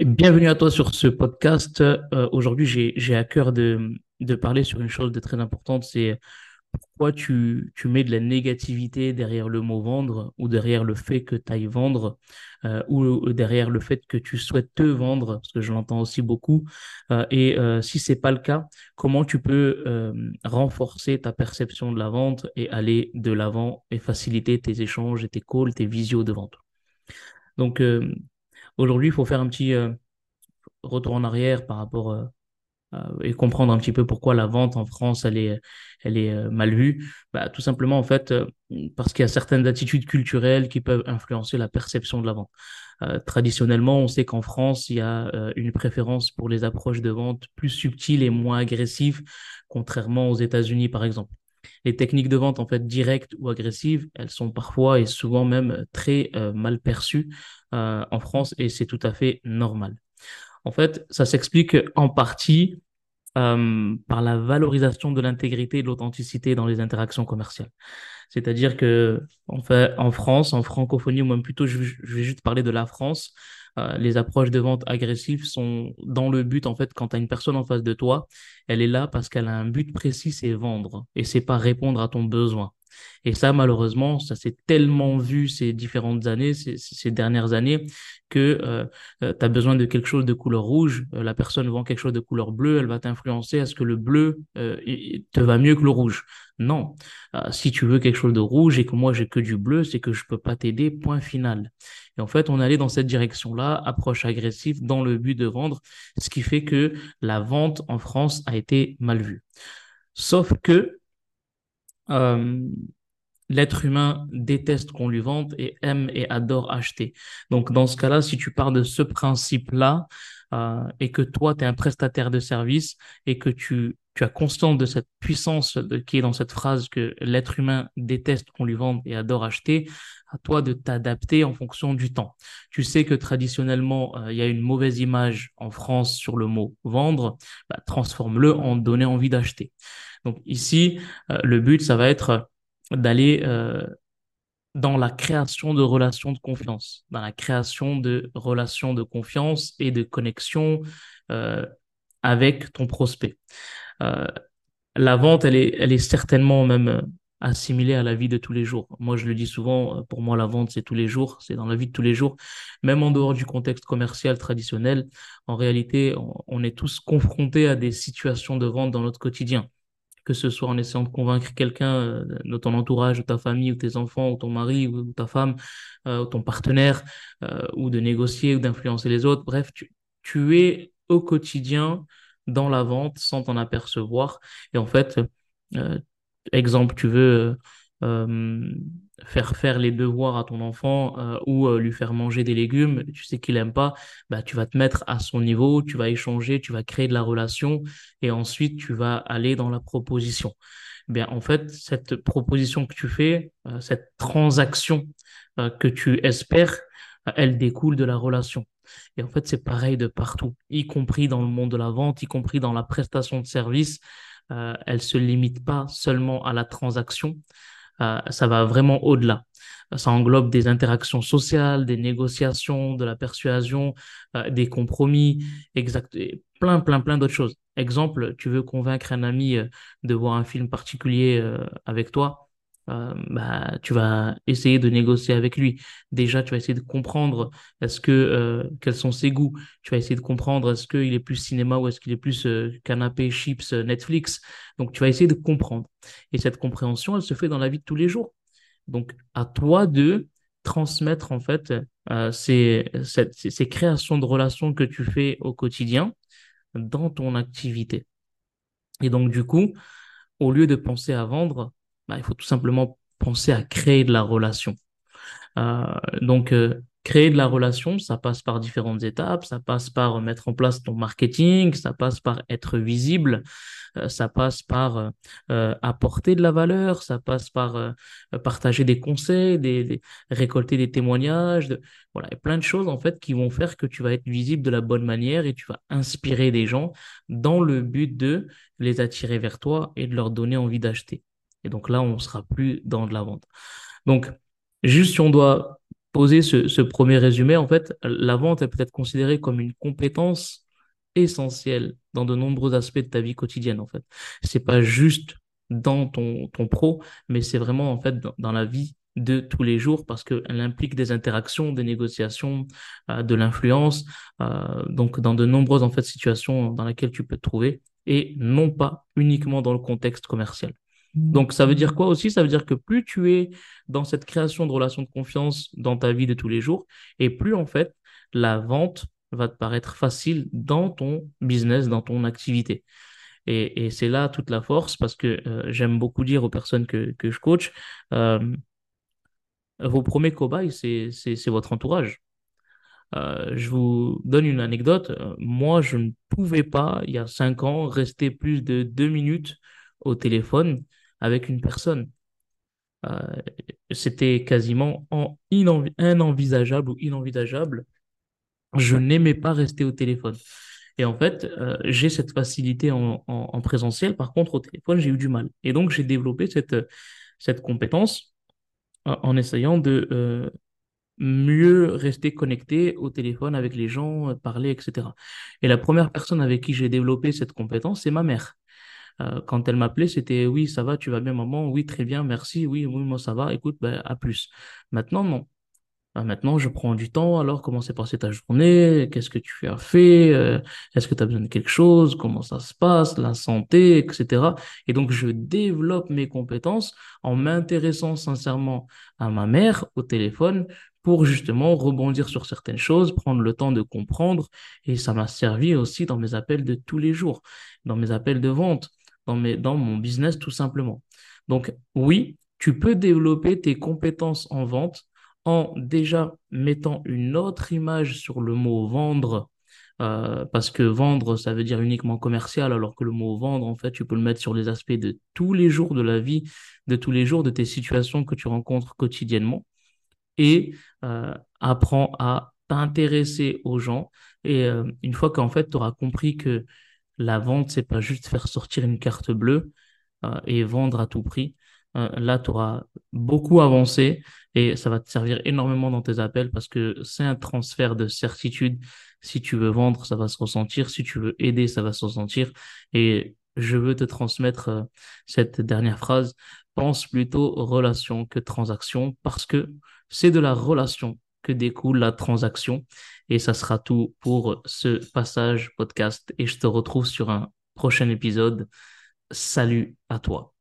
Bienvenue à toi sur ce podcast. Euh, aujourd'hui, j'ai, à cœur de, parler sur une chose de très importante, c'est pourquoi tu, mets de la négativité derrière le mot vendre ou derrière le fait que tu ailles vendre euh, ou derrière le fait que tu souhaites te vendre, parce que je l'entends aussi beaucoup. Euh, et euh, si c'est pas le cas, comment tu peux renforcer ta perception de la vente et aller de l'avant et faciliter tes échanges et tes calls, tes visios de vente? Donc, Aujourd'hui, il faut faire un petit euh, retour en arrière par rapport euh, à- et comprendre un petit peu pourquoi la vente en France, elle est, euh, mal vue. Bah, tout simplement, en fait, euh, parce qu'il y a certaines attitudes culturelles qui peuvent influencer la perception de la vente. Euh, traditionnellement, on sait qu'en France, il y a euh, une préférence pour les approches de vente plus subtiles et moins agressives, contrairement aux États-Unis, par exemple. Les techniques de vente, en fait, directes ou agressives, elles sont parfois et souvent même très euh, mal perçues euh, en France et c'est tout à fait normal. En fait, ça s'explique en partie euh, par la valorisation de l'intégrité et de l'authenticité dans les interactions commerciales. C'est-à-dire que, en fait, en France, en francophonie, ou même plutôt, je, je vais juste parler de la France, euh, les approches de vente agressives sont dans le but, en fait, quand tu as une personne en face de toi, elle est là parce qu'elle a un but précis, c'est vendre, et c'est pas répondre à ton besoin. Et ça, malheureusement, ça s'est tellement vu ces différentes années, ces, dernières années, que euh, tu as besoin de quelque chose de couleur rouge, euh, la personne vend quelque chose de couleur bleue, elle va t'influencer à ce que le bleu euh, te va mieux que le rouge. Non, Euh, si tu veux quelque chose de rouge et que moi j'ai que du bleu, c'est que je peux pas t'aider, point final. Et en fait, on allait dans cette direction-là, approche agressive dans le but de vendre, ce qui fait que la vente en France a été mal vue. Sauf que euh, l'être humain déteste qu'on lui vende et aime et adore acheter. Donc, dans ce cas-là, si tu pars de ce principe-là euh, et que toi, tu es un prestataire de service et que tu, tu as conscience de cette puissance qui est dans cette phrase que l'être humain déteste qu'on lui vende et adore acheter, à toi de t'adapter en fonction du temps. Tu sais que traditionnellement, euh, il y a une mauvaise image en France sur le mot vendre, bah, transforme-le en donner envie d'acheter. Donc ici, euh, le but, ça va être d'aller euh, dans la création de relations de confiance, dans la création de relations de confiance et de connexion avec ton prospect. La vente, elle est, elle est certainement même assimilée à la vie de tous les jours. Moi, je le dis souvent, euh, pour moi, la vente, c'est tous les jours, c'est dans la vie de tous les jours, même en dehors du contexte commercial traditionnel. En réalité, on, est tous confrontés à des situations de vente dans notre quotidien que ce soit en essayant de convaincre quelqu'un euh, de ton entourage, de ta famille, ou tes enfants, ou ton mari, ou ta femme, euh, ou ton partenaire, ou de négocier ou d'influencer les autres. Bref, tu, tu es au quotidien dans la vente sans t'en apercevoir. Et en fait, euh, exemple, tu veux euh, euh, faire faire les devoirs à ton enfant euh, ou lui faire manger des légumes, tu sais qu'il aime pas, bah, tu vas te mettre à son niveau, tu vas échanger, tu vas créer de la relation et ensuite tu vas aller dans la proposition. Eh Bien, en fait, cette proposition que tu fais, cette transaction que tu espères, elle découle de la relation. Et en fait, c'est pareil de partout, y compris dans le monde de la vente, y compris dans la prestation de services. Euh, elle se limite pas seulement à la transaction, euh, ça va vraiment au-delà. Ça englobe des interactions sociales, des négociations, de la persuasion, euh, des compromis, exact, plein, plein, plein d'autres choses. Exemple, tu veux convaincre un ami euh, de voir un film particulier euh, avec toi, euh, bah, tu vas essayer de négocier avec lui. Déjà, tu vas essayer de comprendre est-ce que euh, quels sont ses goûts. Tu vas essayer de comprendre est-ce qu'il est plus cinéma ou est-ce qu'il est plus euh, canapé, chips, euh, Netflix. Donc, tu vas essayer de comprendre. Et cette compréhension, elle se fait dans la vie de tous les jours. Donc, à toi de transmettre en fait euh, ces, cette- ces, ces créations de relations que tu fais au quotidien dans ton activité. Et donc, du coup, au lieu de penser à vendre, bah, il faut tout simplement penser à créer de la relation. Euh, donc, euh, créer de la relation, ça passe par différentes étapes. Ça passe par mettre en place ton marketing, ça passe par être visible, euh, ça passe par euh, euh, apporter de la valeur, ça passe par euh, partager des conseils, récolter des témoignages. voilà, et plein de choses en fait qui vont faire que tu vas être visible de la bonne manière et tu vas inspirer des gens dans le but de les attirer vers toi et de leur donner envie d'acheter. Et donc là, on sera plus dans de la vente. Donc, juste si on doit poser ce, premier résumé, en fait, la vente est peut-être considérée comme une compétence essentielle dans de nombreux aspects de ta vie quotidienne, en fait. C'est pas juste dans ton, pro, mais c'est vraiment, en fait, dans, dans la vie de tous les jours parce qu'elle implique des interactions, des négociations, euh, de l'influence, euh, donc dans de nombreuses en fait situations dans lesquelles tu peux te trouver et non pas uniquement dans le contexte commercial. Donc ça veut dire quoi aussi? Ça veut dire que plus tu es dans cette création de relations de confiance dans ta vie de tous les jours et plus en fait la vente va te paraître facile dans ton business, dans ton activité. Et, c'est là toute la force parce que euh, j'aime beaucoup dire aux personnes que, que je coach, euh, vos premiers cobayes, c'est, votre entourage. Euh, je vous donne une anecdote. Moi, je ne pouvais pas, il y a cinq ans, rester plus de deux minutes au téléphone avec une personne. Euh, c'était quasiment en inenvi- inenvisageable ou inenvisageable. Je n'aimais pas rester au téléphone. Et en fait, euh, j'ai cette facilité en, en, en présentiel. Par contre, au téléphone, j'ai eu du mal. Et donc, j'ai développé cette, cette compétence en en essayant de euh, mieux rester connecté au téléphone avec les gens, euh, parler, etc. Et la première personne avec qui j'ai développé cette compétence, c'est ma mère. Euh, quand elle m'appelait, c'était oui, ça va, tu vas bien, maman? Oui, très bien, merci. Oui, oui, moi ça va. Écoute, ben, à plus. Maintenant, non. Ah, maintenant, je prends du temps. Alors, comment s'est passée ta journée? Qu'est-ce que tu as fait? Euh, est-ce que tu as besoin de quelque chose? Comment ça se passe? La santé, etc. Et donc, je développe mes compétences en m'intéressant sincèrement à ma mère au téléphone pour justement rebondir sur certaines choses, prendre le temps de comprendre. Et ça m'a servi aussi dans mes appels de tous les jours, dans mes appels de vente, dans mes, dans mon business tout simplement. Donc, oui, tu peux développer tes compétences en vente en déjà mettant une autre image sur le mot vendre, euh, parce que vendre, ça veut dire uniquement commercial, alors que le mot vendre, en fait, tu peux le mettre sur les aspects de tous les jours de la vie, de tous les jours, de tes situations que tu rencontres quotidiennement, et euh, apprends à t'intéresser aux gens. Et euh, une fois qu'en fait, tu auras compris que la vente, c'est pas juste faire sortir une carte bleue euh, et vendre à tout prix, euh, là, tu auras beaucoup avancé et ça va te servir énormément dans tes appels parce que c'est un transfert de certitude. Si tu veux vendre, ça va se ressentir. Si tu veux aider, ça va se ressentir. Et je veux te transmettre euh, cette dernière phrase. Pense plutôt relation que transaction parce que c'est de la relation découle la transaction. Et ça sera tout pour ce passage podcast. Et je te retrouve sur un prochain épisode. Salut à toi.